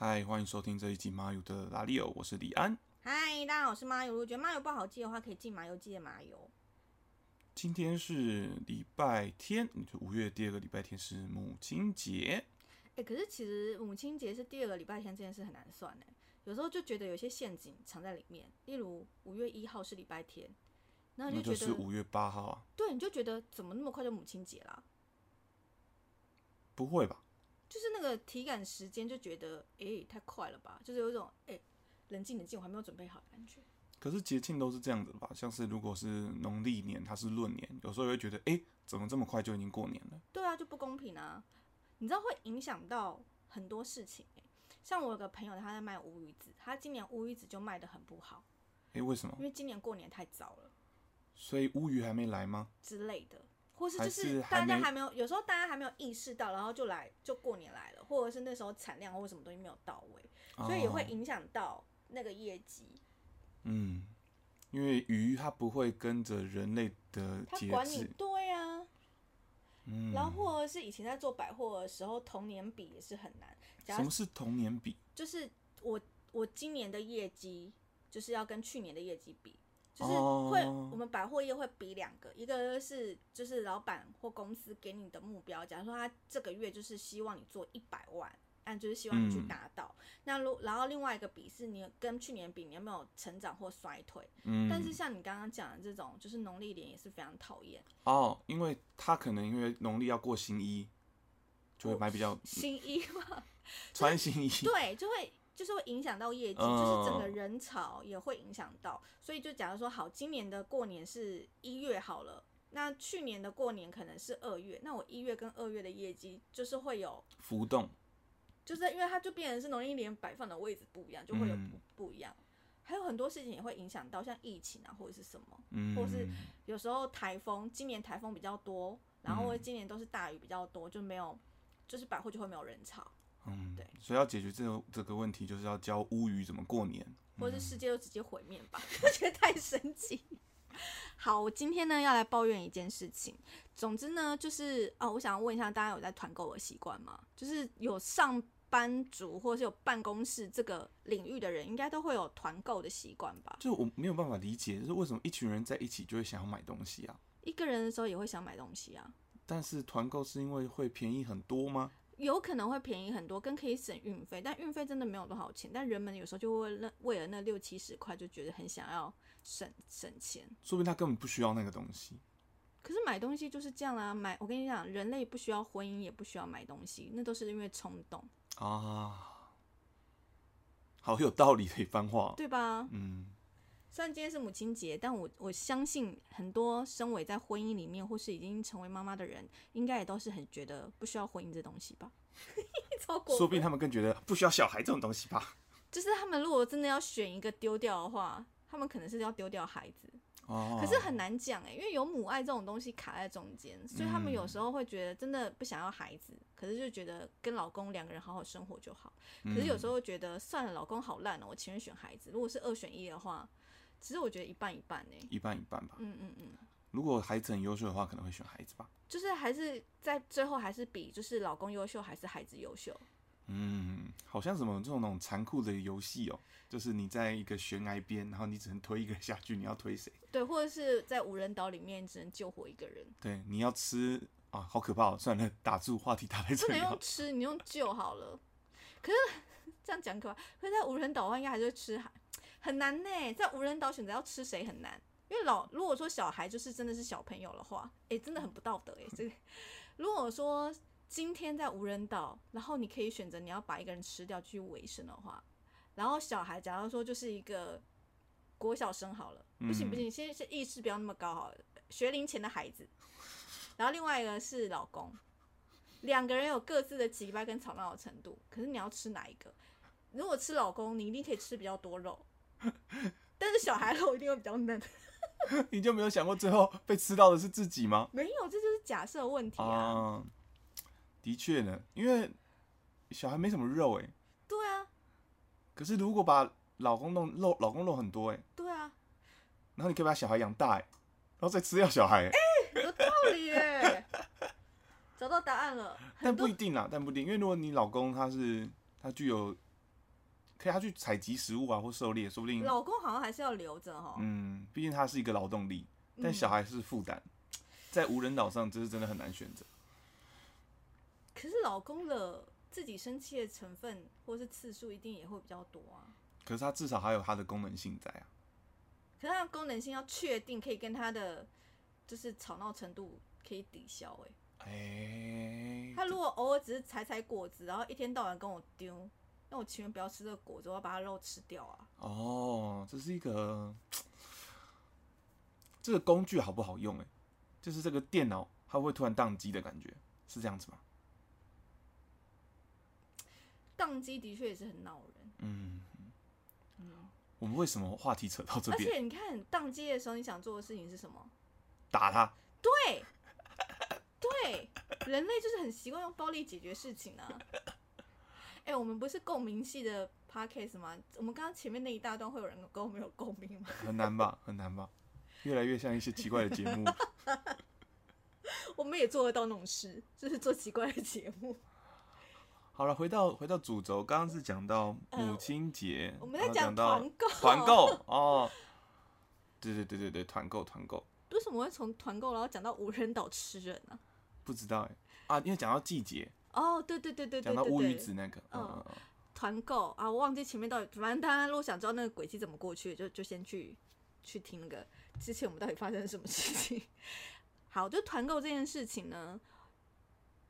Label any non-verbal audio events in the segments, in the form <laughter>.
嗨，欢迎收听这一集麻油的拉力欧，我是李安。嗨，大家好，我是麻油。如果觉得麻油不好记的话，可以记麻油记的麻油。今天是礼拜天，就五月第二个礼拜天是母亲节。哎、可是其实母亲节是第二个礼拜天这件事很难算哎，有时候就觉得有些陷阱藏在里面。例如五月一号是礼拜天，那你就觉得，就是五月八号啊？对，你就觉得怎么那么快就母亲节啦？不会吧？就是那个体感时间就觉得，哎、太快了吧？就是有一种，哎、冷静冷静，我还没有准备好的感觉。可是节庆都是这样子的吧？像是如果是农历年，它是闰年，有时候也会觉得，哎、怎么这么快就已经过年了？对啊，就不公平啊！你知道会影响到很多事情、欸、像我有个朋友，他在卖乌鱼子，他今年乌鱼子就卖的很不好，哎、为什么因？为今年过年太早了所以乌鱼还没来吗？之类的，或是就是大家还没有，有时候大家还没有意识到，然后就来就过年来了，或者是那时候产量或什么东西没有到位，所以也会哦影响到那个业绩。嗯，因为鱼它不会跟着人类的节他管你制，对啊，嗯，然后或者是以前在做百货的时候，同年比也是很难。什么是同年比？就是我我今年的业绩就是要跟去年的业绩比，就是哦。会、我们百货业会比两个，一个是就是老板或公司给你的目标，假如说他这个月就是希望你做一百万。按就是希望你去嗯。达到，那如然后另外一个比是你跟去年比你有没有成长或衰退，嗯，但是像你刚刚讲的这种，就是农历年也是非常讨厌，哦，因为他可能因为农历要过新衣，就会买比较新衣嘛，<laughs> 穿新衣。对，就会就是会影响到业绩，嗯就是整个人潮也会影响到。所以就假如说好，今年的过年是一月好了，那去年的过年可能是二月，那我一月跟二月的业绩就是会有，浮动，就是因为它就变成是农历年摆放的位置不一样，就会有嗯不不一样。还有很多事情也会影响到，像疫情啊，或者是什么，嗯，或是有时候台风，今年台风比较多，然后今年都是大雨比较多，就没有，就是百货就会没有人潮。嗯，对，所以要解决这个这个问题，就是要教乌鱼怎么过年。或者是世界就直接毁灭吧，<laughs> 我觉得太神奇。好，我今天呢要来抱怨一件事情。总之呢，就是哦，我想要问一下大家有在团购的习惯吗？就是有上班族或者是有办公室这个领域的人，应该都会有团购的习惯吧？就我没有办法理解，就是为什么一群人在一起就会想要买东西啊？一个人的时候也会想买东西啊，但是团购是因为会便宜很多吗？有可能会便宜很多，跟可以省运费，但运费真的没有多少钱。但人们有时候就会为为了那六七十块，就觉得很想要省省钱。说不定他根本不需要那个东西。可是买东西就是这样啦、买我跟你讲，人类不需要婚姻，也不需要买东西，那都是因为冲动，啊，好有道理的一番话。对吧？嗯，虽然今天是母亲节，但我我相信很多身为在婚姻里面或是已经成为妈妈的人，应该也都是很觉得不需要婚姻这东西吧？<laughs> 超过，说不定他们更觉得不需要小孩这种东西吧。就是他们如果真的要选一个丢掉的话，他们可能是要丢掉孩子。哦，可是很难讲哎，因为有母爱这种东西卡在中间，所以他们有时候会觉得真的不想要孩子，可是就觉得跟老公两个人好好生活就好。可是有时候觉得算了，老公好烂哦，我情愿选孩子。如果是二选一的话，其实我觉得一半一半呢。一半一半吧。嗯嗯嗯，如果孩子很优秀的话，可能会选孩子吧。就是还是在最后还是比就是老公优秀还是孩子优秀。嗯，好像什么这种那种残酷的游戏哦，就是你在一个悬崖边，然后你只能推一个下去，你要推谁？对，或者是在无人岛里面只能救活一个人，对，你要吃啊，好可怕哦！算了，打住，话题打在这里不能。用吃，你用救好了。可是 <laughs> 这样讲可怕，可是在无人岛的话，应该还是会吃海，很难呢。在无人岛选择要吃谁很难，因为老如果说小孩就是真的是小朋友的话，诶，真的很不道德诶。这个如果说今天在无人岛，然后你可以选择你要把一个人吃掉去维生的话，然后小孩假如说就是一个国小生好了，不行不行，先先意识不要那么高好了，学龄前的孩子，然后另外一个是老公。两个人有各自的急掰跟吵闹的程度，可是你要吃哪一个？如果吃老公，你一定可以吃比较多肉，<laughs> 但是小孩肉一定会比较嫩。<laughs> 你就没有想过最后被吃到的是自己吗？没有，这就是假设问题啊。啊，的确呢，因为小孩没什么肉哎，对啊，可是如果把老公弄肉，老公肉很多哎，对啊，然后你可以把小孩养大哎，然后再吃掉小孩哎，有道理耶。找到答案了，<laughs> 但不一定啦，但不一定，因为如果你老公他是他具有可以他去采集食物啊，或狩猎，说不定，老公好像还是要留着哈。嗯，毕竟他是一个劳动力，但小孩是负担，在无人岛上，这是真的很难选择。可是老公的自己生气的成分或是次数一定也会比较多啊。可是他至少还有他的功能性在啊。可是他的功能性要确定可以跟他的就是吵闹程度可以抵消哎、哎、他如果偶尔只是采采果子，然后一天到晚跟我丢，那我情愿不要吃这个果子，我要把它肉吃掉啊。哦，这是一个这个工具好不好用？哎，就是这个电脑它会突然宕机的感觉，是这样子吗？宕机的确也是很恼人，嗯，嗯，我们为什么话题扯到这边而？且你看宕机的时候，你想做的事情是什么？打他，对，对，人类就是很习惯用暴力解决事情啊。哎、我们不是共鸣系的 podcast 吗？我们刚刚前面那一大段会有人跟我们有共鸣吗？很难吧？很难吧？越来越像一些奇怪的节目。<laughs> 我们也做得到那种事，就是做奇怪的节目。<laughs> 好了，回到回到主轴，刚刚是讲到母亲节，呃我们在讲团购，团购哦，对对对对对，团购团购，为什么会从团购然后讲到无人岛吃人呢、不知道哎啊，因为讲到季节，哦，对对对对对讲到乌鱼对。对，子那个，嗯。嗯嗯嗯。团购啊，我忘记前面到底，反正大家如果想知道那个轨迹怎么过去，就就先去去听那个之前我们到底发生了什么事情。好，就团购这件事情呢，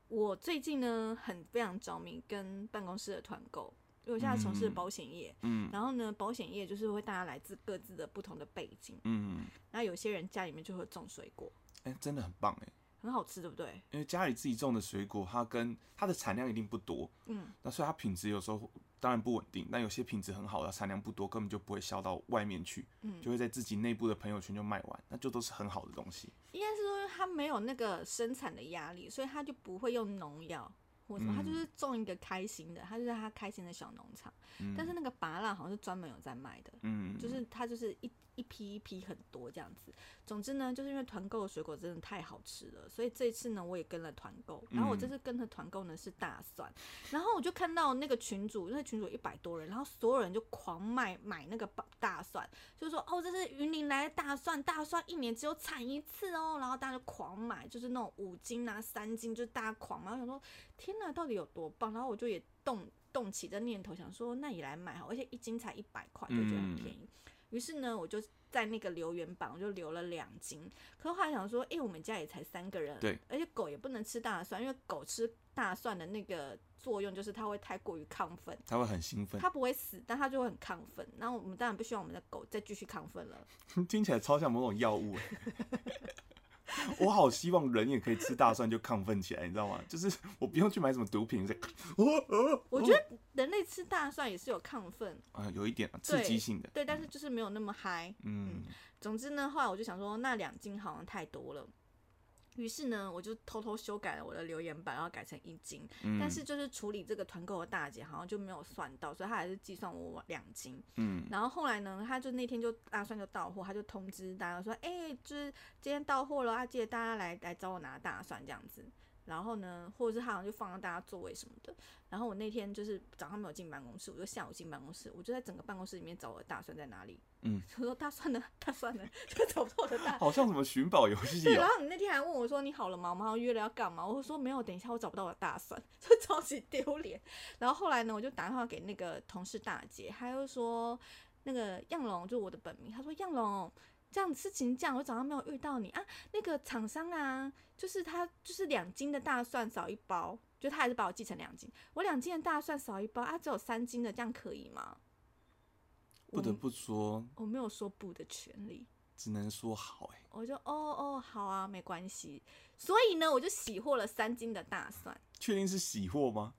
我最近呢很非常着迷跟办公室的团购，因为我现在从事嗯。保险业，嗯。然后呢，保险业就是会大家来自各自的不同的背景，嗯，然后有些人家里面就会种水果，哎、真的很棒哎，很好吃，对不对？因为家里自己种的水果，它跟它的产量一定不多，嗯，那所以它品质有时候当然不稳定，但有些品质很好的产量不多，根本就不会销到外面去，嗯就会在自己内部的朋友圈就卖完，那就都是很好的东西。应该是说它没有那个生产的压力，所以它就不会用农药或什么，它就是种一个开心的，它就是它开心的小农场。嗯但是那个拔蜡好像是专门有在卖的，嗯，就是它就是一一批一批很多这样子。总之呢，就是因为团购的水果真的太好吃了，所以这次呢我也跟了团购。然后我这次跟的团购呢是大蒜，然后我就看到那个群主，那个群主一百多人，然后所有人就狂卖买那个大大蒜，就是说哦这是云林来的大蒜，大蒜一年只有产一次哦，然后大家就狂买，就是那种五斤啊三斤，就是大家狂买。我想说天哪，到底有多棒？然后我就也动动起这念头，想说那也来买好，而且一斤才一百块，就觉得很便宜。于是呢，我就在那个留言板我就留了两斤。可是后来想说，诶，我们家也才三个人，对，而且狗也不能吃大蒜，因为狗吃大蒜的那个作用就是它会太过于亢奋，它会很兴奋，它不会死，但它就会很亢奋。然后我们当然不希望我们的狗再继续亢奋了。<laughs> 听起来超像某种药物哎。<laughs> <laughs> 我好希望人也可以吃大蒜就亢奋起来，你知道吗？<laughs> 就是我不用去买什么毒品，在 <laughs> 我觉得人类吃大蒜也是有亢奋，啊有一点啊刺激性的，对，但是就是没有那么嗨。嗯总之呢，后来我就想说，那两斤好像太多了。于是呢，我就偷偷修改了我的留言板，然后改成一斤。嗯，但是就是处理这个团购的大姐好像就没有算到，所以她还是计算我两斤。嗯然后后来呢，她就那天就大蒜就到货，她就通知大家说，哎、就是今天到货了啊，记得大家来来找我拿大蒜这样子。然后呢，或者是他好像就放到大家座位什么的。然后我那天就是早上没有进办公室，我就下午进办公室，我就在整个办公室里面找我的大蒜在哪里。嗯，<laughs> 我说大蒜呢？大蒜呢？就找不到我的大好像什么寻宝游戏对，然哦，后你那天还问我说你好了吗？我们好像约了要干嘛？我说没有，等一下我找不到我的大蒜，<laughs> 就超级丢脸。然后后来呢，我就打电话给那个同事大姐，她又说那个样龙就是我的本名，她说样龙这样事情这样，我早上没有遇到你啊，那个厂商啊，就是他就是两斤的大蒜少一包，就他还是把我记成两斤，我两斤的大蒜少一包啊，只有三斤的，这样可以吗？不得不说，我没有说不的权利。只能说好哎，我就哦哦好啊，没关系。所以呢，我就喜获了三斤的大蒜。确定是喜获吗？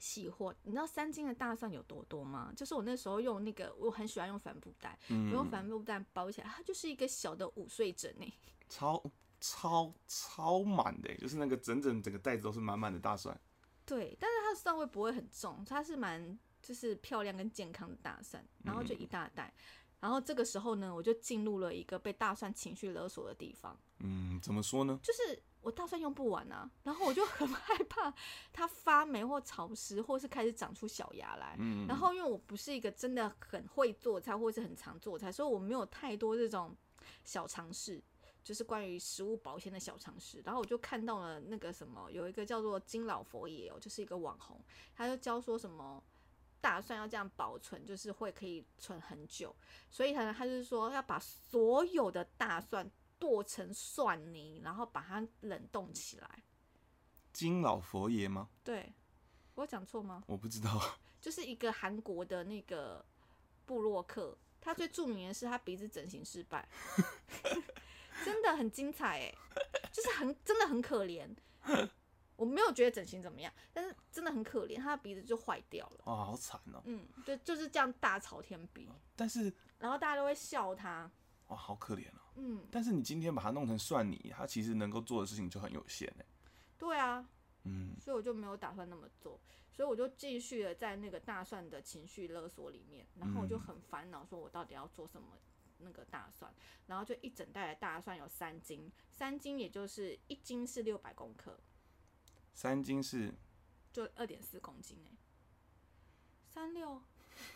洗货，你知道三斤的大蒜有多多吗？就是我那时候用那个，我很喜欢用帆布袋，我用嗯，帆布袋包起来，它就是一个小的午睡枕 <laughs> 呢。超超超满的欸，就是那个整整整个袋子都是满满的大蒜，对，但是它的蒜味不会很重，它是蛮就是漂亮跟健康的大蒜，然后就一大袋。然后这个时候呢，我就进入了一个被大蒜情绪勒索的地方。嗯，怎么说呢？就是我大蒜用不完啊，然后我就很害怕它发霉或潮湿，或是开始长出小芽来。嗯，然后因为我不是一个真的很会做菜，或是很常做菜，所以我没有太多这种小尝试，就是关于食物保鲜的小尝试。然后我就看到了那个什么，有一个叫做金老佛爷哦，就是一个网红，他就教说什么大蒜要这样保存，就是会可以存很久。所以他他就是说要把所有的大蒜剁成蒜泥，然后把它冷冻起来。金老佛爷吗？对我有讲错吗？我不知道。<laughs> 就是一个韩国的那个布洛克，他最著名的是他鼻子整形失败，<laughs> 真的很精彩哎，就是很真的很可怜。我没有觉得整形怎么样，但是真的很可怜，他的鼻子就坏掉了。哇，好惨哦、嗯，对就是这样大朝天鼻，但是然后大家都会笑他。哇，好可怜哦、嗯，但是你今天把它弄成蒜泥，它其实能够做的事情就很有限哎。对啊，嗯，所以我就没有打算那么做，所以我就继续的在那个大蒜的情绪勒索里面，然后我就嗯。很烦恼，说我到底要做什么那个大蒜，然后就一整袋的大蒜有三斤，三斤也就是一斤是六百公克，三斤是？就二点四公斤哎、三六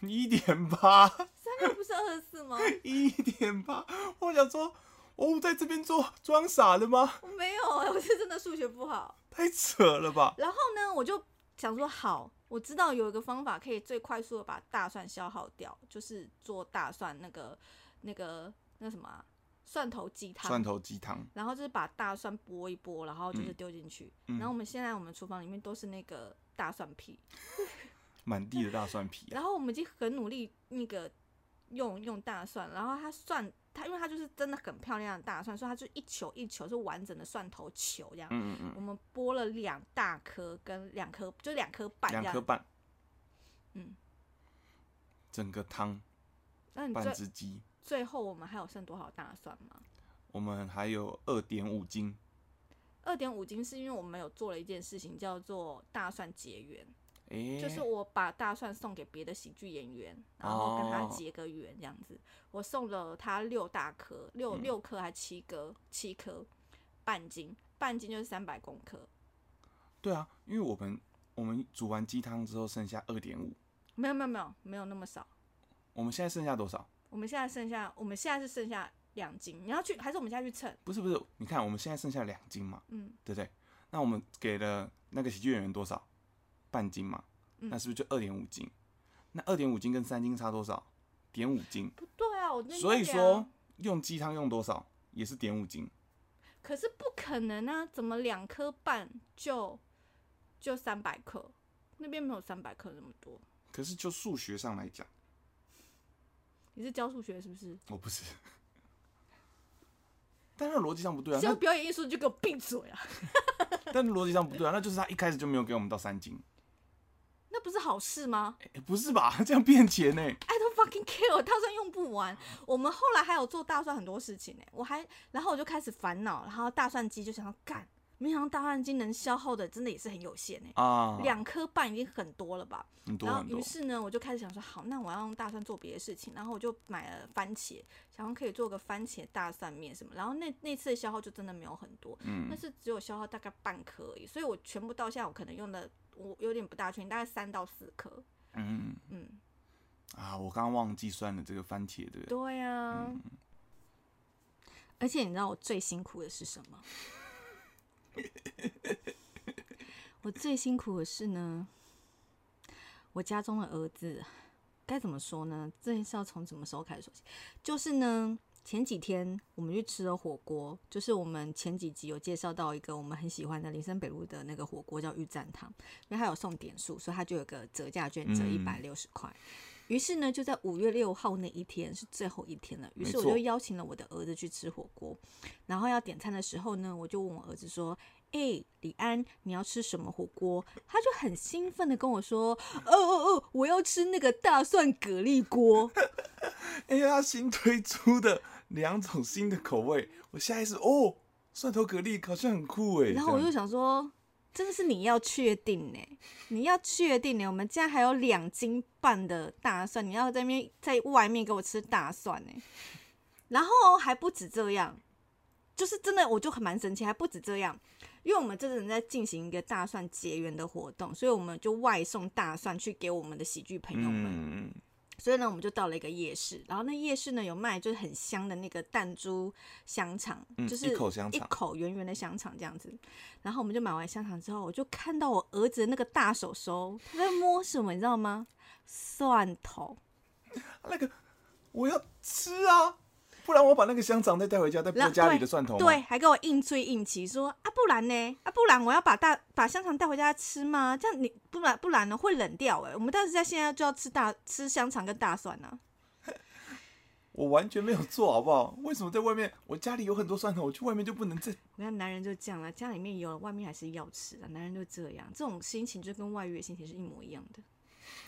一点八，三六不是二十四吗？<laughs> 一点八。我想说，哦，在这边做装傻的吗？我没有哎、我是真的数学不好。太扯了吧！然后呢，我就想说，好，我知道有一个方法可以最快速的把大蒜消耗掉，就是做大蒜那个那个那什么啊、蒜头鸡汤。蒜头鸡汤，然后就是把大蒜剥一剥，然后就是丢进去。嗯然后我们现在我们厨房里面都是那个大蒜皮，<laughs> 满地的大蒜皮啊。然后我们已经很努力那个用用大蒜，然后它蒜它因为它就是真的很漂亮的大蒜，所以它就一球一球是完整的蒜头球这样。嗯嗯我们剥了两大颗跟两颗，就两颗半。两颗半，嗯，整个汤那你最只鸡，最后我们还有剩多少大蒜吗？我们还有二点五斤。二点五斤是因为我们有做了一件事情，叫做大蒜结缘，诶、就是我把大蒜送给别的喜剧演员，然后跟他哦结个缘这样子。我送了他六大颗，六嗯六颗还七颗，七颗半斤，半斤就是三百公克。对啊，因为我们我们煮完鸡汤之后剩下二点五，没有没有没有没有那么少，我们现在剩下多少？我们现在剩下，我们现在是剩下两斤。你要去还是我们现在去称？不是不是，你看我们现在剩下两斤嘛，嗯，对不对？那我们给了那个喜剧演员多少？半斤嘛，嗯那是不是就二点五斤？那二点五斤跟三斤差多少？点五斤。不对啊，我所以说用鸡汤用多少也是点五斤。可是不可能啊！怎么两颗半就就三百克？那边没有三百克那么多。可是就数学上来讲，你是教数学是不是？我不是。但是逻辑上不对啊，教那表演艺术就给我闭嘴啊！<laughs> 但逻辑上不对啊，那就是他一开始就没有给我们到三斤，那不是好事吗哎、不是吧？<laughs> 这样变钱呢、？I don't fucking care，大蒜用不完。我们后来还有做大蒜很多事情呢、我还然后我就开始烦恼，然后大蒜机就想要干，没想到大蒜机能消耗的真的也是很有限呢、啊，两颗半已经很多了吧？然后很多然后于，是呢，我就开始想说，好，那我要用大蒜做别的事情。然后我就买了番茄，想要可以做个番茄大蒜面什么。然后那那次的消耗就真的没有很多，嗯但是只有消耗大概半颗而已。所以我全部到现在我可能用的我有点不大确定，大概三到四颗。嗯嗯，啊，我刚刚忘记算了这个番茄，对不对？对呀、嗯而且你知道我最辛苦的是什么？<laughs> 我最辛苦的是呢，我家中的儿子该怎么说呢？这件事要从什么时候开始说起？就是呢，前几天我们去吃了火锅，就是我们前几集有介绍到一个我们很喜欢的林森北路的那个火锅叫御膳堂，因为它有送点数，所以它就有个折价券，折一嗯百六十块。于是呢，就在五月六号那一天是最后一天了。于是我就邀请了我的儿子去吃火锅。然后要点餐的时候呢，我就问我儿子说：“哎、李安，你要吃什么火锅？”他就很兴奋的跟我说：“哦哦哦，我要吃那个大蒜蛤蜊锅。哎呀，他新推出的两种新的口味，我下意识哦，蒜头蛤蜊好像很酷哎。”然后我就想说，真的是你要确定呢、你要确定呢、我们家还有两斤半的大蒜，你要在面在外面给我吃大蒜呢、然后还不止这样，就是真的，我就很蛮神奇，还不止这样，因为我们这阵在进行一个大蒜结缘的活动，所以我们就外送大蒜去给我们的喜剧朋友们。嗯，所以呢，我们就到了一个夜市，然后那夜市呢有卖就是很香的那个弹珠香肠，嗯就是一口香肠一口圆圆的香肠这样子。然后我们就买完香肠之后，我就看到我儿子的那个大手手，他在摸什么，你知道吗？蒜头。那个我要吃啊，不然我把那个香肠再带回家，再剥家里的蒜头吗对，，还给我硬吹硬气说啊，不然呢？啊，不然我要把大把香肠带回家吃吗？这样你不然不然呢会冷掉哎、我们但是在现在就要吃大吃香肠跟大蒜呢、<laughs> 我完全没有做好不好？为什么在外面？我家里有很多蒜头，我去外面就不能再？我看男人就这样了，家里面有了，外面还是要吃啊。男人就这样，这种心情就跟外遇的心情是一模一样的。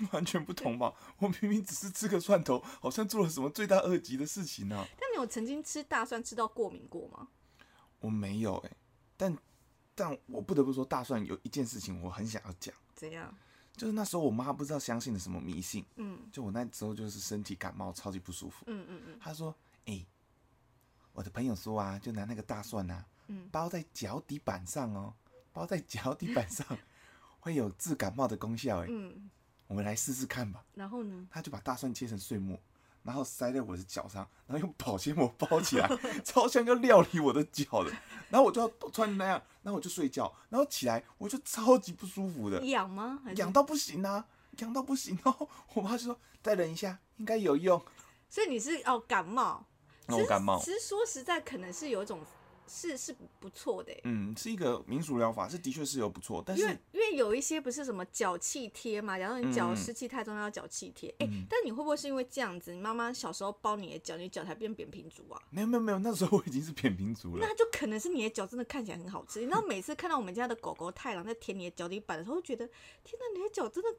<laughs> 完全不同吧？<laughs> 我明明只是吃个蒜头，好像做了什么罪大恶极的事情呢、但你有曾经吃大蒜吃到过敏过吗？我没有哎、但但我不得不说，大蒜有一件事情我很想要讲，怎样？就是那时候我妈不知道相信了什么迷信，嗯就我那时候就是身体感冒，超级不舒服。嗯嗯嗯她说：“哎、我的朋友说啊，就拿那个大蒜啊，嗯包在脚底板上哦，包在脚底板上 <laughs> 会有治感冒的功效哎，嗯，我们来试试看吧。”然后呢？他就把大蒜切成碎末，然后塞在我的脚上，然后用保鲜膜包起来，<laughs> 超像要料理我的脚的。然后我就要穿那样，然后我就睡觉，然后起来我就超级不舒服的，痒吗？痒到不行啊，痒到不行。然后我妈就说再忍一下，应该有用。所以你是哦感冒？那我感冒其，实说实在，可能是有一种是是不错的欸，嗯，是一个民俗疗法，是的确是有不错，但是因为因为有一些不是什么脚气贴嘛，假如你脚嗯湿气太重要脚气贴，哎、但你会不会是因为这样子，你妈妈小时候包你的脚，你脚才变扁平足啊？没有没有没有，那时候我已经是扁平足了那。就可能是你的脚真的看起来很好吃。你知道每次看到我们家的狗狗太郎在舔你的脚底板的时候，会觉得天哪，你的脚真的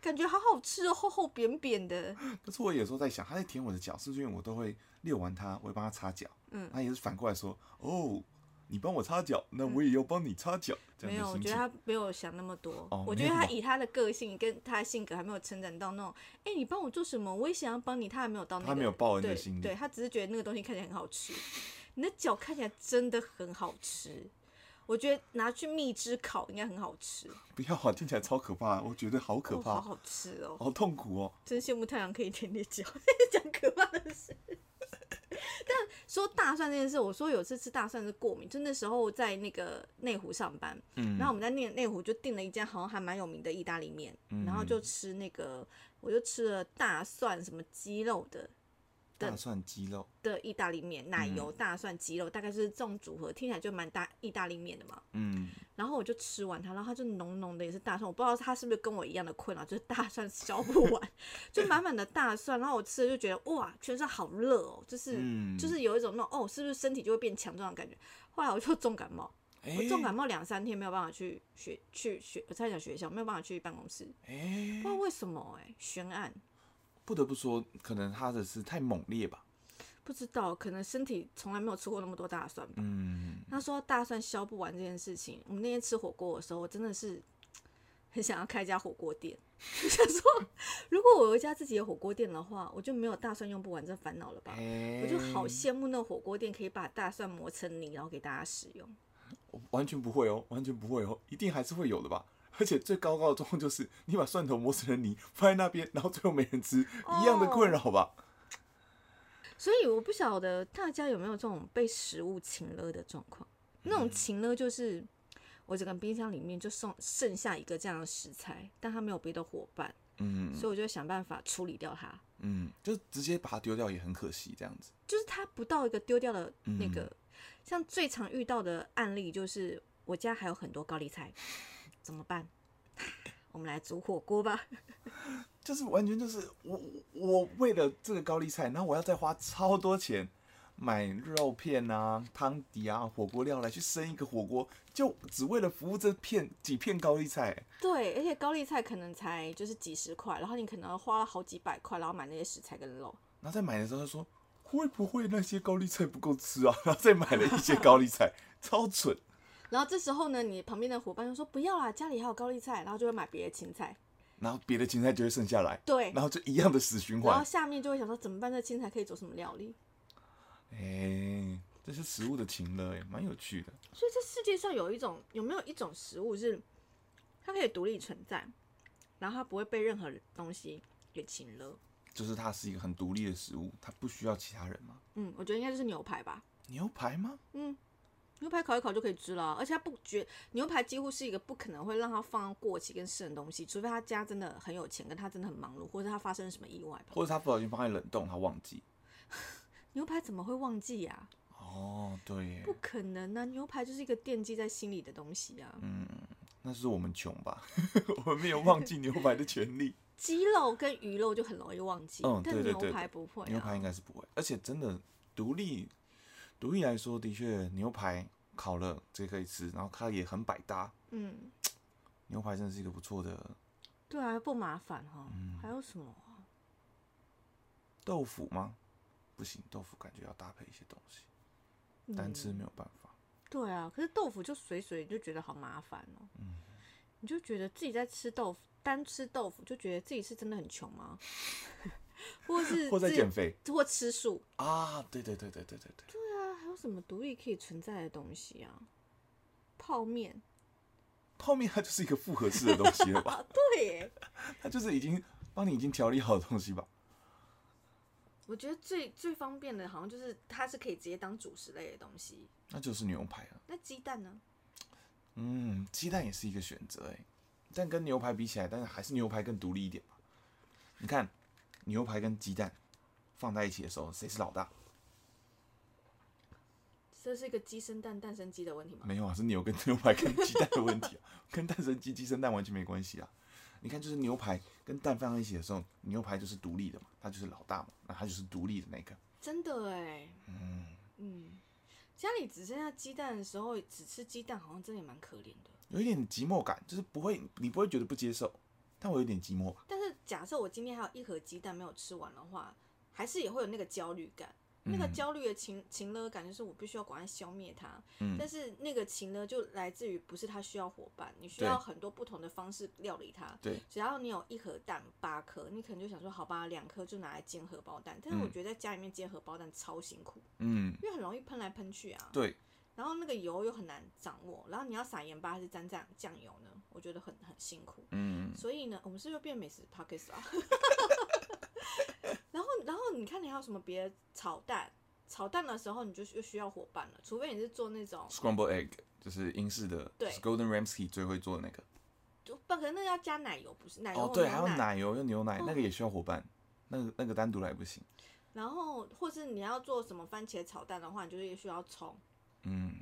感觉好好吃哦，<laughs> 厚厚扁扁的。<laughs> 可是我有时候在想，他在舔我的脚，是不是因为我都会遛完它，我会帮他擦脚？嗯他也是反过来说，哦，你帮我擦脚，那我也要帮你擦脚，这没有，我。觉得他没有想那么多。哦我觉得他以他的个性跟他的性格还没有成长到那种，哎、你帮我做什么，我也想要帮你。他还没有到那个，他没有报恩的心理对他只是觉得那个东西看起来很好吃。你的脚看起来真的很好吃，我觉得拿去蜜汁烤应该很好吃，<laughs> 不要啊，听起来超可怕，我觉得好可哦，怕，好好吃哦。好痛苦哦。真羡慕太阳可以舔你脚，<laughs> 讲可怕的事。<laughs> 但说大蒜这件事，我说有次吃大蒜是过敏，就那时候在那个内湖上班，嗯然后我们在内内湖就订了一家好像还蛮有名的意大利面，嗯然后就吃那个，我就吃了大蒜什么鸡肉的大蒜鸡肉，的意大利面，奶嗯。油大蒜鸡肉，大概是这种组合，听起来就蛮大意大利面的嘛。嗯，然后我就吃完它，然后它就浓浓的也是大蒜，我不知道它是不是跟我一样的困扰，就是大蒜消不完，<laughs> 就满满的大蒜，然后我吃了就觉得哇，全身好热哦，就是、嗯。就是有一种那种哦，是不是身体就会变强壮的感觉？后来我就重感冒，哎我重感冒两三天没有办法去学去学，我在讲学校没有办法去办公室，哎。不知道为什么哎、悬案不得不说，可能他的是太猛烈吧。不知道，可能身体从来没有吃过那么多大蒜吧。嗯，他说大蒜削不完这件事情，我们那天吃火锅的时候，我真的是很想要开一家火锅店。<laughs> 我想说，如果我有一家自己的火锅店的话，我就没有大蒜用不完这烦恼了吧？哎我就好羡慕那个火锅店可以把大蒜磨成泥，然后给大家使用。我完全不会哦，完全不会哦，一定还是会有的吧。而且最高高的状况就是，你把蒜头磨成了泥放在那边，然后最后没人吃，一样的困扰吧。所以我不晓得大家有没有这种被食物情勒的状况。那种情勒就是我整个冰箱里面就剩剩下一个这样的食材，但它没有别的伙伴，嗯所以我就想办法处理掉它。嗯，就直接把它丢掉也很可惜，这样子。就是它不到一个丢掉的那个，像最常遇到的案例就是我家还有很多高丽菜，怎么办？<laughs> 我们来煮火锅吧。<laughs> 就是完全就是我我为了这个高丽菜，然后我要再花超多钱买肉片啊、汤底啊、火锅料来去生一个火锅，就只为了服务这片几片高丽菜。对，而且高丽菜可能才就是几十块，然后你可能花了好几百块，然后买那些食材跟肉。然后在买的时候他说会不会那些高丽菜不够吃啊？<laughs> 然后再买了一些高丽菜，超蠢。然后这时候呢，你旁边的伙伴就说不要啦，家里还有高丽菜，然后就会买别的青菜。然后别的青菜就会剩下来，对，然后就一样的死循环然后。下面就会想说怎么办？这青菜可以做什么料理？哎、这是食物的情乐哎，蛮有趣的。所以这世界上有一种有没有一种食物是它可以独立存在，然后它不会被任何东西给侵了？就是它是一个很独立的食物，它不需要其他人吗。嗯，我觉得应该就是牛排吧。牛排吗？嗯，牛排烤一烤就可以吃了，而且它不觉牛排几乎是一个不可能会让它放过期跟剩的东西，除非他家真的很有钱，跟他真的很忙碌，或者他发生了什么意外吧。或者他不小心放在冷冻，他忘记。牛排怎么会忘记呀、哦，对耶，不可能啊！牛排就是一个惦记在心里的东西啊。嗯，那是我们穷吧，<laughs> 我们没有忘记牛排的权利。鸡肉跟鱼肉就很容易忘记，嗯但牛排不会、啊。牛排应该是不会，而且真的独立独立来说，的确牛排烤了这可以吃，然后它也很百搭。嗯，<tsk> 牛排真的是一个不错的对啊，不麻烦哈。嗯还有什么啊？豆腐吗？不行，豆腐感觉要搭配一些东西，单吃没有办法。对啊，可是豆腐就水水，就觉得好麻烦哦、嗯你就觉得自己在吃豆腐，单吃豆腐，就觉得自己是真的很穷吗？<laughs> 或是或在减肥或吃素？啊，对对对对对对对，有什么独立可以存在的东西啊？泡面泡面它就是一个复合式的东西了吧？啊，对耶，它就是已经帮你已经调理好的东西吧？我觉得最最方便的，好像就是它是可以直接当主食类的东西。那就是牛排了。那鸡蛋呢？嗯，鸡蛋也是一个选择哎，但跟牛排比起来，但是还是牛排更独立一点吧。你看，牛排跟鸡蛋放在一起的时候，谁是老大？这是一个鸡生蛋，蛋生鸡的问题吗？没有啊，是牛跟牛排跟鸡蛋的问题啊，<laughs> 跟蛋生鸡、鸡生蛋完全没关系啊。你看，就是牛排跟蛋放在一起的时候，牛排就是独立的嘛，它就是老大嘛，那它就是独立的那个。真的哎，嗯，嗯，家里只剩下鸡蛋的时候，只吃鸡蛋，好像真的也蛮可怜的。有一点寂寞感，就是不会，你不会觉得不接受，但我有点寂寞吧。但是假设我今天还有一盒鸡蛋没有吃完的话，还是也会有那个焦虑感。那个嗯焦虑的情情呢感，觉是我必须要赶快消灭它。嗯但是那个情呢，就来自于不是它需要伙伴，你需要很多不同的方式料理它。对，只要你有一盒蛋八颗，你可能就想说，好吧，两颗就拿来煎荷包蛋。但是我嗯觉得在家里面煎荷包蛋超辛苦，嗯，因为很容易喷来喷去啊。对，然后那个油又很难掌握，然后你要撒盐巴还是沾酱酱油呢？我觉得很很辛苦。嗯，所以呢，我们是不是又变美食 p o c k e t 啊？<laughs> 然后，你看你还有什么别的炒蛋？炒蛋的时候你就又需要伙伴了，除非你是做那种，scramble egg 就是英式的，对就是 Golden Ramsy 最会做的那个。就不可能那要加奶油，不是奶油对，还有牛奶油，有牛奶，哦那个也需要伙伴，那个那个单独来不行。然后或是你要做什么番茄炒蛋的话，你就是也需要葱，嗯，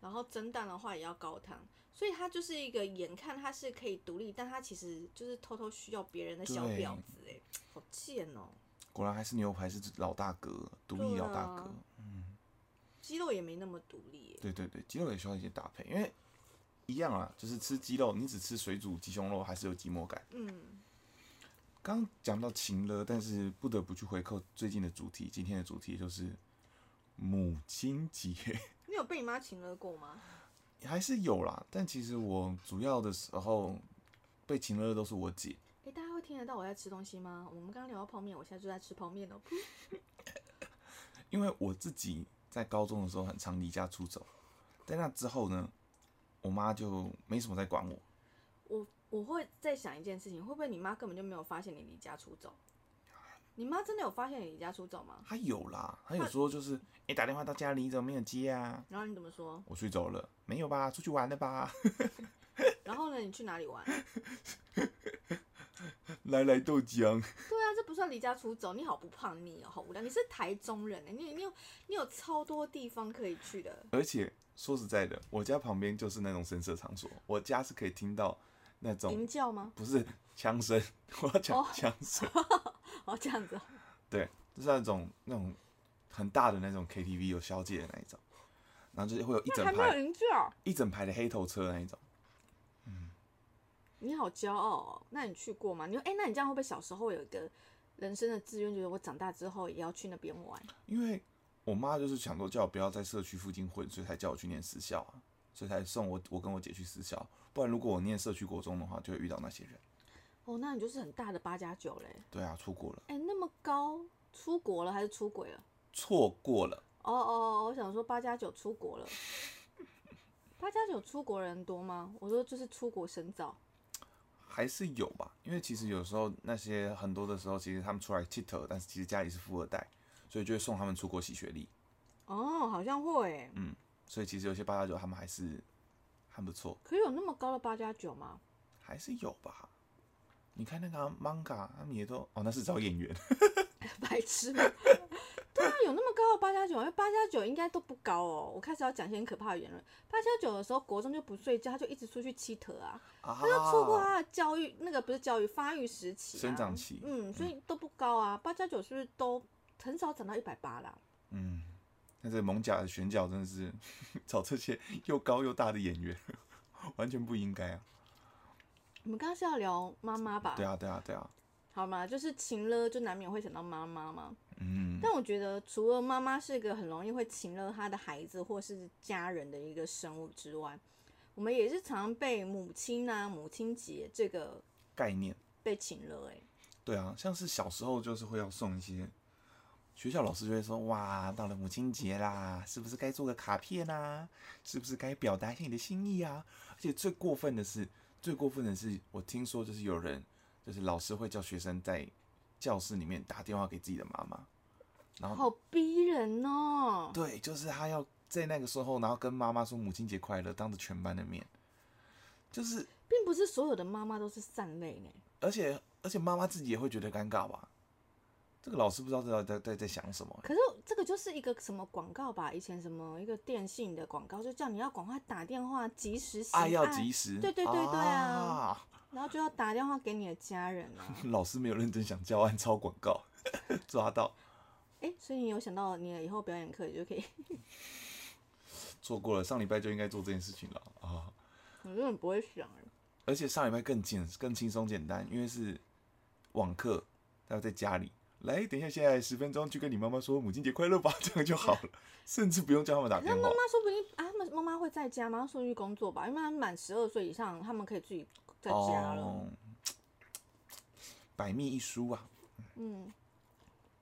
然后蒸蛋的话也要高汤，所以它就是一个眼看它是可以独立，但它其实就是偷偷需要别人的小对婊子哎，好贱哦！果然还是牛排是老大哥，独立老大啊嗯。鸡肉也没那么独立耶，对对对，鸡肉也需要一些搭配，因为一样啊，就是吃鸡肉，你只吃水煮鸡胸肉还是有寂寞感。嗯，刚刚讲到情了，但是不得不去回扣最近的主题，今天的主题就是母亲节，<laughs> 你有被你妈请了过吗？还是有啦，但其实我主要的时候被情了的都是我姐。听得到我在吃东西吗？我们刚刚聊到泡面，我现在就在吃泡面哦。因为我自己在高中的时候很常离家出走，在那之后呢，我妈就没什么在管我。我我会在想一件事情，会不会你妈根本就没有发现你离家出走？你妈真的有发现你离家出走吗？她有啦，她有说就是，哎、打电话到家里，你怎么没有接啊？然后你怎么说？我睡着了，没有吧？出去玩了吧？<laughs> 然后呢？你去哪里玩？<laughs> 来来豆浆。对啊，这不算离家出走。你好不叛逆哦，好无聊。你是台中人哎，你你有你有超多地方可以去的。而且说实在的，我家旁边就是那种声色场所，我家是可以听到那种鸣叫吗？不是枪声，<laughs> 我要讲哦枪声，<laughs> 哦，这样子哦。对，就是那种那种很大的那种 KTV 有小姐的那一种，然后就是会有一整还没有排一整排的黑头车那一种。你好骄傲哦。那你去过吗？你说哎、那你这样会不会小时候有一个人生的志愿，觉得我长大之后也要去那边玩？因为我妈就是想说叫我不要在社区附近混，所以才叫我去念私校啊，所以才送我我跟我姐去私校。不然如果我念社区国中的话，就会遇到那些人。哦，那你就是很大的八加九嘞。对啊，出国了，哎、那么高，出国了还是出轨了？错过了，哦哦，我想说八加九出国了，八加九出国人多吗？我说就是出国深造。还是有吧，因为其实有时候那些很多的时候，其实他们出来 t 头，但是其实家里是富二代，所以就会送他们出国洗学历。哦，好像会。嗯，所以其实有些八加九他们还是很不错。可有那么高的八加九吗？还是有吧。你看那个 manga，他们也都哦，那是找演员。<laughs> 白痴。对啊，有那么高的八加九？因为八加九应该都不高哦。我开始要讲一些很可怕的言论。八加九的时候，国中就不睡觉，他就一直出去七特啊。他就错过他的教育，那个不是教育发育时期，生长期。嗯，所以都不高啊。八加九是不是都很少长到一百八啦？嗯，那这蒙甲的选角真的是 <laughs> 找这些又高又大的演员，<laughs> 完全不应该啊。我们刚刚是要聊妈妈吧？对啊，对啊，对啊。好嘛，就是情了，就难免会想到妈妈嘛。嗯。但我觉得，除了妈妈是一个很容易会情了她的孩子或是家人的一个生物之外，我们也是常被母亲啊、母亲节这个概念被情了。哎，对啊，像是小时候就是会要送一些，学校老师就会说：“哇，到了母亲节啦，是不是该做个卡片啊？是不是该表达一下你的心意啊？”而且最过分的是。最过分的是，我听说就是有人，就是老师会叫学生在教室里面打电话给自己的妈妈，然后好逼人哦。对，就是他要在那个时候，然后跟妈妈说母亲节快乐，当着全班的面，就是并不是所有的妈妈都是善类呢。而且而且妈妈自己也会觉得尴尬吧。这个老师不知道在在在在想什么。可是这个就是一个什么广告吧？以前什么一个电信的广告，就叫你要赶快打电话，及时爱要及时。对对对对啊！然后就要打电话给你的家人啊。<laughs> 老师没有认真想教案，抄广告，<laughs> 抓到。哎，所以你有想到你以后表演课也就可以。<laughs> 做过了，上礼拜就应该做这件事情了啊！我根本不会想。而且上礼拜更简更轻松简单，因为是网课，要在家里。来，等一下，现在十分钟去跟你妈妈说母亲节快乐吧，这样就好了，甚至不用叫他们打电话。那妈妈说不定啊，他们妈妈会在家吗？出去工作吧，因为他们满十二岁以上，他们可以自己在家了。<tsk> 百密一疏啊。嗯，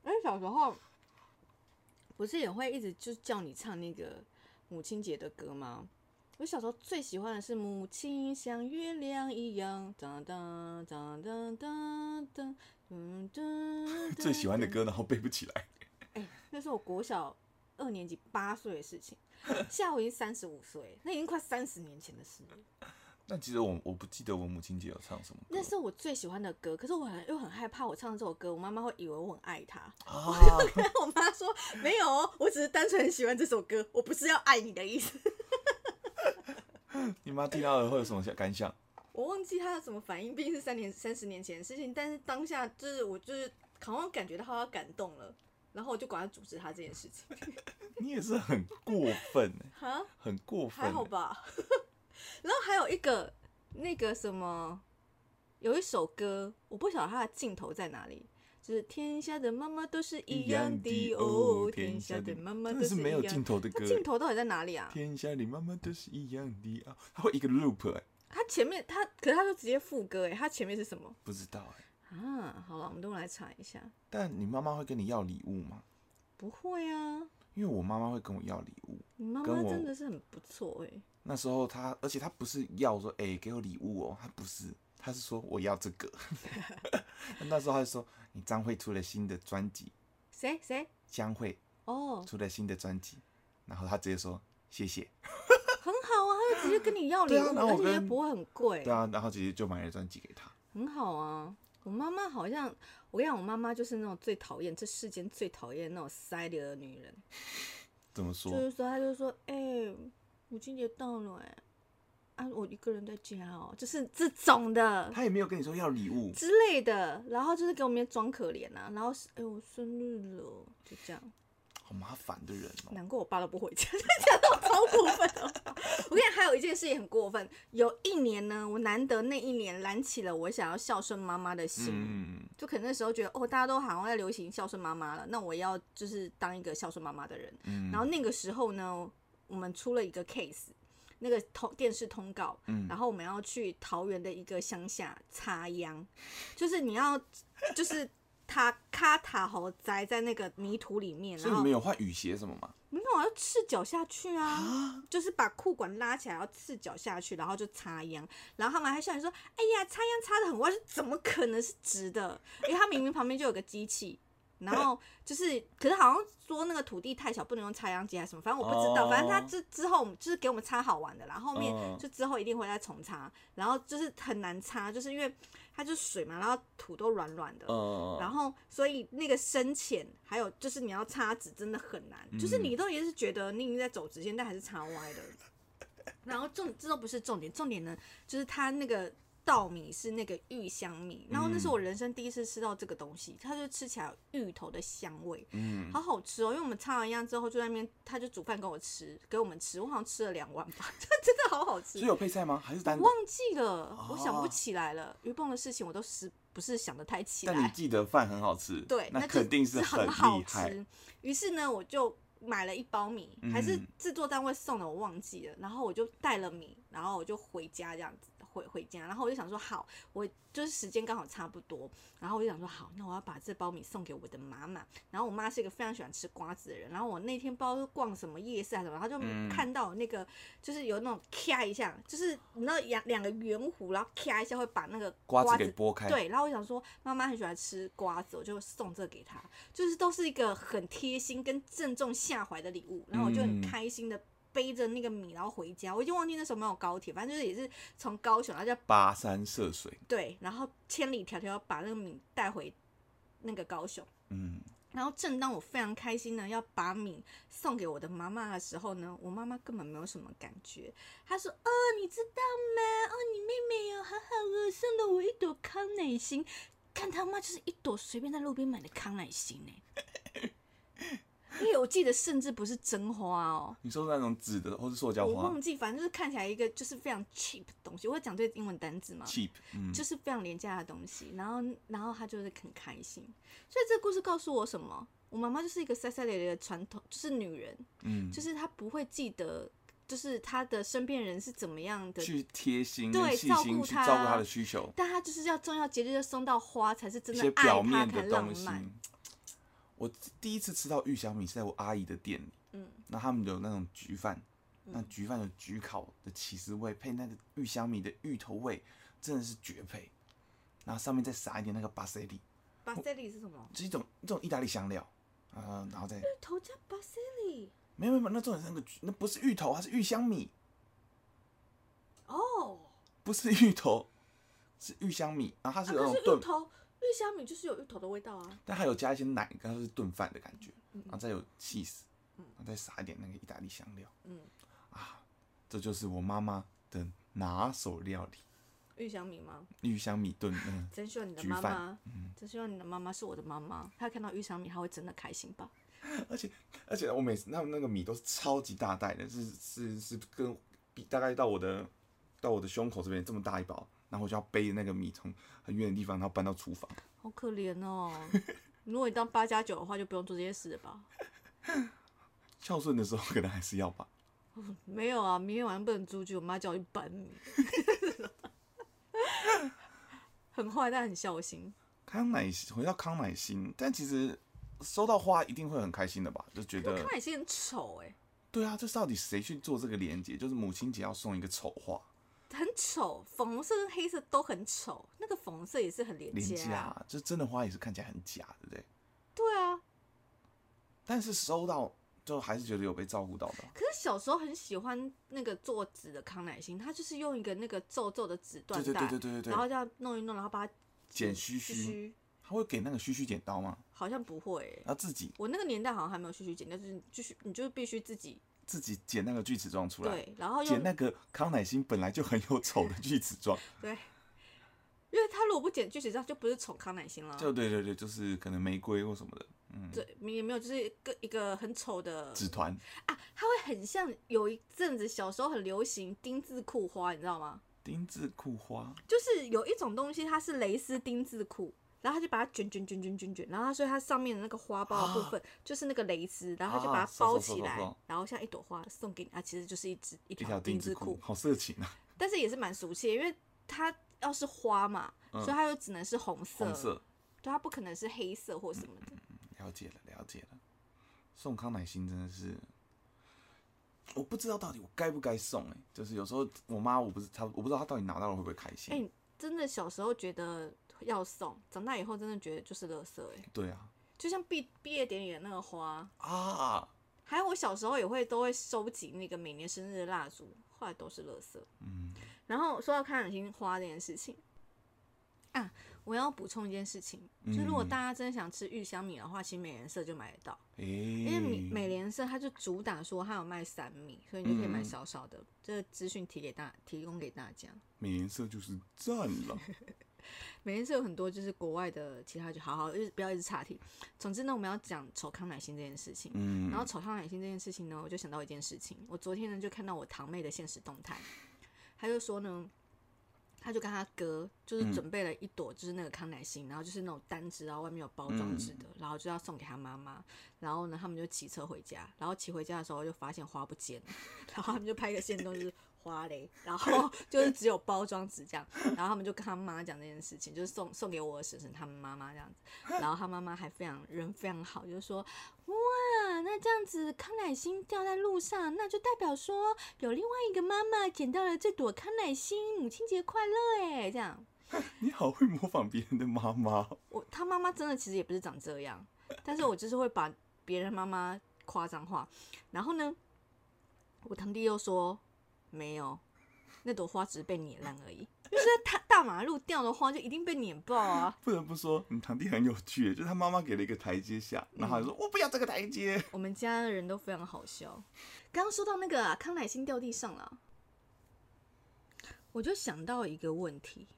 因为小时候不是也会一直就叫你唱那个母亲节的歌吗？我小时候最喜欢的是《母亲像月亮一样》，哒哒哒哒哒哒。嗯，<laughs> 最喜欢的歌，然后背不起来。哎，那是我国小二年级八岁的事情，<laughs> 现在我已经三十五岁，那已经快三十年前的事了。那其实我我不记得我母亲节有唱什么。那是我最喜欢的歌，可是我很又很害怕，我唱这首歌，我妈妈会以为我很爱她。我就跟我妈说：“没有哦，我只是单纯很喜欢这首歌，我不是要爱你的意思。<laughs> ”你妈听到了会有什么感想？<laughs> 我忘记他什么反应，毕竟是三年、三十年前的事情。但是当下就是我就是好像感觉到她要感动了，然后我就赶快阻止她这件事情。<laughs> 你也是很过分哎，很过分，还好吧？然后还有一个那个什么，有一首歌，我不晓得它的镜头在哪里，就是天下的妈妈都是一样的哦，天下的妈妈都是没有镜头的歌，镜头到底在哪里啊？天下的妈妈都是一样的啊，它会一个 loop 哎。它前面它，可是它就直接副歌哎，它前面是什么？不知道哎。啊，好了，我们都来查一下。但你妈妈会跟你要礼物吗？不会啊。因为我妈妈会跟我要礼物。你妈妈真的是很不错哎。那时候他，而且他不是要说哎给我礼物哦，他不是，他是说我要这个。<laughs> <laughs> 那时候他就说你张惠出了新的专辑。谁谁？<laughs> 江惠哦，出了新的专辑，然后他直接说谢谢。很好啊，他就直接跟你要礼物，而且也不会很贵。对啊，然后直接就买了专辑给他。很好啊，我妈妈好像，我跟你讲，我妈妈就是那种最讨厌这世间最讨厌那种塞的女人。怎么说？就是说，她就说，哎，母亲节到了，哎，啊，我一个人在家哦，就是这种的。他也没有跟你说要礼物之类的，然后就是给我们装可怜呐，然后是，哎，我生日了，就这样。好麻烦的人哦，难怪我爸都不回家，<laughs> 讲到超过分哦。我跟你讲还有一件事也很过分，有一年呢，我难得那一年燃起了我想要孝顺妈妈的心，就可能那时候觉得哦，大家都好像在流行孝顺妈妈了，那我要就是当一个孝顺妈妈的人。然后那个时候呢，我们出了一个 case，那个通电视通告，然后我们要去桃园的一个乡下插秧，就是你要 <laughs> 就是。他卡塔猴栽在那个泥土里面，然后所以你们有换雨鞋什么吗？没有，要赤脚下去啊，就是把裤管拉起来，要赤脚下去，然后就插秧。然后他们还笑你说：“哎呀，插秧插的很歪，怎么可能是直的？因为它明明旁边就有个机器。”然后就是，可是好像说那个土地太小，不能用插秧机还是什么，反正我不知道。哦反正他之之后就是给我们插好玩的啦，后面嗯就之后一定会再重插。然后就是很难插，就是因为它就是水嘛，然后土都软软的。嗯，然后，所以那个深浅，还有就是你要插直，真的很难。嗯就是你都也是觉得你已经在走直线，但还是插歪的。然后重这都不是重点，重点呢就是它那个稻米是那个玉香米，然后那是我人生第一次吃到这个东西，它就吃起来有芋头的香味，嗯，好好吃哦。因为我们插完秧之后就在那边，他就煮饭给我吃，给我们吃，我好像吃了两碗吧，<laughs> 真的好好吃只。有配菜吗？还是单我？忘记了，我想不哦起来了。鱼蹦的事情我都是不是想的太起来。但你记得饭很好吃，对，那肯定是很好厉害。吃。于是呢，我就买了一包米，还是嗯制作单位送的，我忘记了。然后我就带了米，然后我就回家这样子。回回家，然后我就想说，好，我就是时间刚好差不多，然后我就想说，好，那我要把这包米送给我的妈妈。然后我妈是一个非常喜欢吃瓜子的人，然后我那天不知道是逛什么夜市还是什么，她就嗯。看到那个就是有那种咔一下，就是你知道两两个圆弧，然后咔一下会把那个瓜子剥开，对，然后我想说，妈妈很喜欢吃瓜子，我就送这给她，就是都是一个很贴心跟正中下怀的礼物，然后我就很嗯。开心的背着那个米，然后回家。我已经忘记那时候没有高铁，反正就是也是从高雄，然后就跋山涉水，对，然后千里迢迢把那个米带回那个高雄。嗯，然后正当我非常开心呢，要把米送给我的妈妈的时候呢，我妈妈根本没有什么感觉。她说：“哦，你知道吗？哦，你妹妹哦，好好哦，送了我一朵康乃馨。看他妈就是一朵随便在路边买的康乃馨呢。<laughs> <laughs> 因为我记得甚至不是真花哦，你说那种纸的或是塑胶花我忘记，反正就是看起来一个就是非常 cheap 的东西。我会讲对英文单字吗？cheap，嗯，就是非常廉价的东西，然后然后他就是很开心，所以这个故事告诉我什么？我妈妈就是一个塞塞咧咧的传统，就是女人，嗯，就是她不会记得，就是她的身边人是怎么样的，去贴心、对照顾他照顾他的需求，但她就是要重要节日就送到花，才是真一的爱她才浪漫。。我第一次吃到玉香米是在我阿姨的店里，嗯，那他们有那种焗饭，那焗饭有焗烤的起司味，配那个玉香米的芋头味，真的是绝配。然后上面再撒一点那个巴塞利，巴塞利是什么？就是一种一种意大利香料，啊，然后再芋头加巴塞利。没有没有，没有那重点是那个那不是芋头，它是玉香米，哦，不是芋头，是玉香米，然后它是那种炖芋香米就是有芋头的味道啊。但还有加一些奶，刚刚是炖饭的感觉，嗯然后再有 cheese，然后再撒一点那个意大利香料，嗯，啊这就是我妈妈的拿手料理玉香米吗？——玉香米炖那个。真希望你的妈妈，真希望你的妈妈是我的妈妈，她看到玉香米，她会真的开心吧？而且而且我每次那那个米都是超级大袋的，是是是跟比大概到我的到我的胸口这边这么大一包，然后我就要背那个米从很远的地方，然后搬到厨房。好可怜哦！<laughs> 如果你当八加九的话，就不用做这些事了吧？<laughs> 孝顺的时候可能还是要吧。<laughs> 没有啊，明天晚上不能出去，我妈叫我去搬米。很坏，但很孝心。康乃馨回到康乃馨，但其实收到花一定会很开心的吧？就觉得康乃馨很丑哎、对啊，这到底谁去做这个连接？就是母亲节要送一个丑花，很丑，粉红色跟黑色都很丑，那个粉红色也是很廉廉价、价，就真的花也是看起来很假，对不对？对啊，但是收到就还是觉得有被照顾到的啊。可是小时候很喜欢那个做纸的康乃馨，它就是用一个那个皱皱的纸缎对对带，对对对对对然后这样弄一弄，然后把它剪须须，须，他会给那个须须剪刀吗？好像不会、欸。然后自己我那个年代好像还没有须须剪，就是就是你就是必须自己自己剪那个锯齿状出来，对，然后用剪那个康乃馨本来就很有丑的锯齿状，<laughs> 对，因为他如果不剪锯齿状，就不是丑康乃馨了。就对对对，就是可能玫瑰或什么的，嗯，对，也没有，就是一个一个很丑的。纸团。啊，它会很像有一阵子小时候很流行丁字裤花，你知道吗？丁字裤花，就是有一种东西，它是蕾丝丁字裤，然后他就把它卷卷卷卷卷卷，然后它所以它上面的那个花苞的部分就是那个蕾丝，然后他就把它包起来然后像一朵花送给你，啊，其实就是一只一一条条丁字裤，，好色情啊，但是也是蛮俗气的，因为它要是花嘛，所以它就只能是红色，红色，对，它不可能是黑色或什么的。了解了，了解了。送康乃馨真的是，我不知道到底我该不该送哎、就是有时候我妈我不是她，我不知道她到底拿到了会不会开心。哎、真的小时候觉得要送，长大以后真的觉得就是垃圾哎、对啊，就像毕毕业典礼的那个花，啊，还有我小时候也会都会收集那个每年生日的蜡烛，后来都是垃圾。嗯，然后说到康乃馨花这件事情啊，我要补充一件事情，就是如果嗯大家真的想吃玉香米的话，其实美联社就买得到，哎、因为美美联社它就主打说它有卖散米，所以你就可以买嗯少少的。这个资讯提给大提供给大家。美颜色就是赞了。<laughs> 美联社有很多就是国外的其他就好好，就是不要一直岔题。总之呢，我们要讲丑康乃馨这件事情。嗯，然后丑康乃馨这件事情呢，我就想到一件事情。我昨天呢就看到我堂妹的现实动态，她就说呢，她就跟她哥就是嗯准备了一朵就是那个康乃馨，然后就是那种单支，然后外面有包装纸嗯的，然后就要送给她妈妈。然后呢，他们就骑车回家，然后骑回家的时候就发现花不见了，然后他们就拍一个线动，就是花嘞，<laughs> 然后就是只有包装纸这样，<laughs> 然后他们就跟他妈讲这件事情，就是送送给我的婶婶他们妈妈这样子，<laughs> 然后他妈妈还非常人非常好，就是说哇，那这样子康乃馨掉在路上，那就代表说有另外一个妈妈捡到了这朵康乃馨，母亲节快乐哎，这样。你好会模仿别人的妈妈哦，我他妈妈真的其实也不是长这样，但是我就是会把别人妈妈夸张化。然后呢，我堂弟又说没有，那朵花只是被碾烂而已。就是在大大马路掉的花就一定被碾爆啊！不得不说，你堂弟很有趣，就是他妈妈给了一个台阶下，然后他就说、我不要这个台阶。我们家的人都非常好笑。刚刚说到那个、啊、康乃馨掉地上了，我就想到一个问题，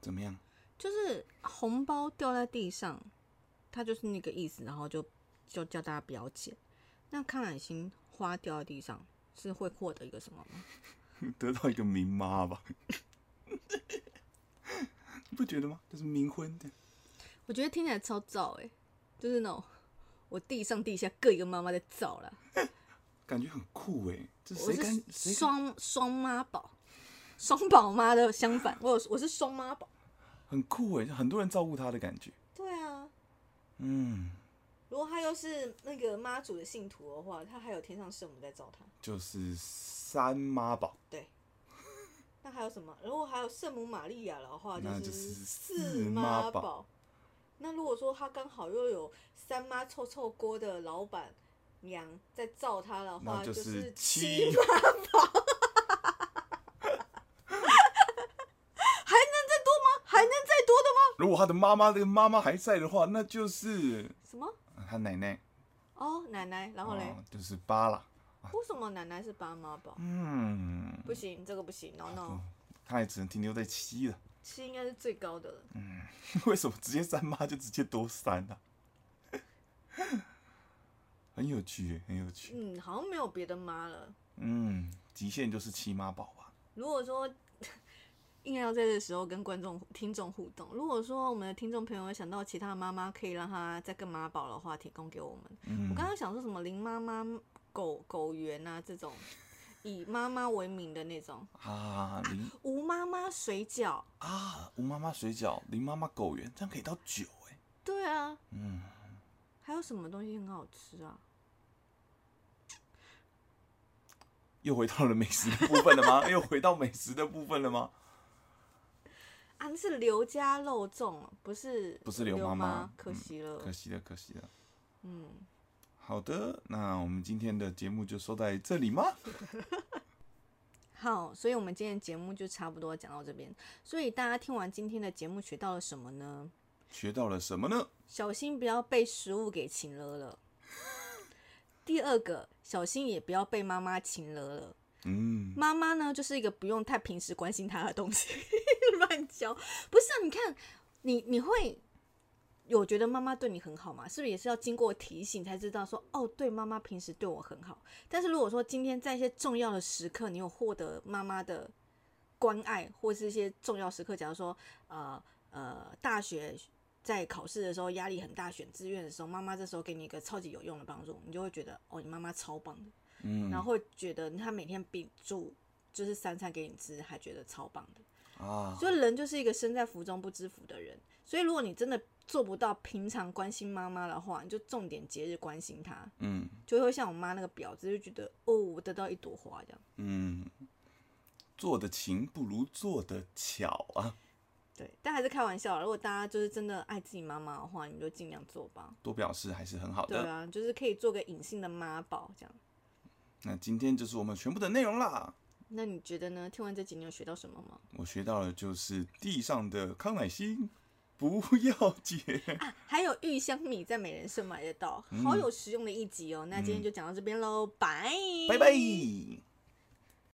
怎么样？就是红包掉在地上，它就是那个意思，然后就就叫大家不要捡。那康乃馨花掉在地上，是会获得一个什么吗？<laughs> 得到一个名妈吧？<laughs> 你不觉得吗？就是冥婚的。我觉得听起来超燥哎、就是那种我地上地下各一个妈妈在造了。<laughs> 感觉很酷哎，这我谁敢是双双妈宝，双宝妈的相反，我有我是双妈宝。很酷哎，很多人照顾她的感觉。对啊，嗯，如果他又是那个妈祖的信徒的话，他还有天上圣母在照他。就是三妈宝，对，那还有什么？如果还有圣母玛利亚的话，那就是四四妈宝宝。那如果说他刚好又有三妈臭臭锅的老板娘在罩他的话，那就是七妈宝。还能再多吗？还能再多的吗？如果他的妈妈的妈妈还在的话，那就是什么？他奶奶。哦，奶奶，然后嘞？哦，就是八啦。为什么奶奶是八妈宝？嗯，不行，这个不行，no no，他也只能停留在七了。七应该是最高的了。嗯 <laughs> 为什么直接三妈就直接多三呢、<laughs> 很有趣，很有趣。嗯，好像没有别的妈了。嗯，极限就是七妈宝吧。如果说硬要在这时候跟观众、听众互动，如果说我们的听众朋友有想到其他的妈妈可以让他再更妈宝的话，提供给我们。嗯我刚刚想说什么林妈妈、狗狗园啊这种以妈妈为名的那种，啊，林吴妈妈水饺，啊，吴妈妈水饺，林妈妈狗园，这样可以到九哎。对啊，嗯，还有什么东西很好吃啊？又回到了美食的部分了吗？<laughs> 又回到美食的部分了吗？啊，那是刘家肉粽，不是不是刘妈妈妈可惜了。可惜了，可惜了。嗯，好的，那我们今天的节目就说在这里吗？<laughs> 好，所以我们今天节目就差不多讲到这边。所以大家听完今天的节目学到了什么呢？学到了什么呢？小心不要被食物给擒了了。第二个，小心也不要被妈妈擒了了。嗯，妈妈呢，就是一个不用太平时关心她的东西，<laughs> 乱教。不是啊，你看，你你会有觉得妈妈对你很好吗？是不是也是要经过提醒才知道说，哦，对，妈妈平时对我很好。但是如果说今天在一些重要的时刻，你有获得妈妈的关爱，或是一些重要时刻，假如说，呃呃，大学在考试的时候压力很大，选志愿的时候，妈妈这时候给你一个超级有用的帮助，你就会觉得，哦，你妈妈超棒的。嗯然后会觉得她每天比住就是三餐给你吃，还觉得超棒的。啊，所以人就是一个身在福中不知福的人。所以如果你真的做不到平常关心妈妈的话，你就重点节日关心她，嗯就会像我妈那个婊子，就觉得哦，我得到一朵花这样。嗯，做的勤不如做的巧啊，对，但还是开玩笑。如果大家就是真的爱自己妈妈的话，你们就尽量做吧。多表示还是很好的。对啊，就是可以做个隐性的妈宝这样。那今天就是我们全部的内容啦。那你觉得呢？听完这集你有学到什么吗？我学到的就是地上的康乃馨不要捡。啊，还有玉香米在美人社买得到，嗯好有实用的一集哦。那今天就讲到这边喽，拜拜拜。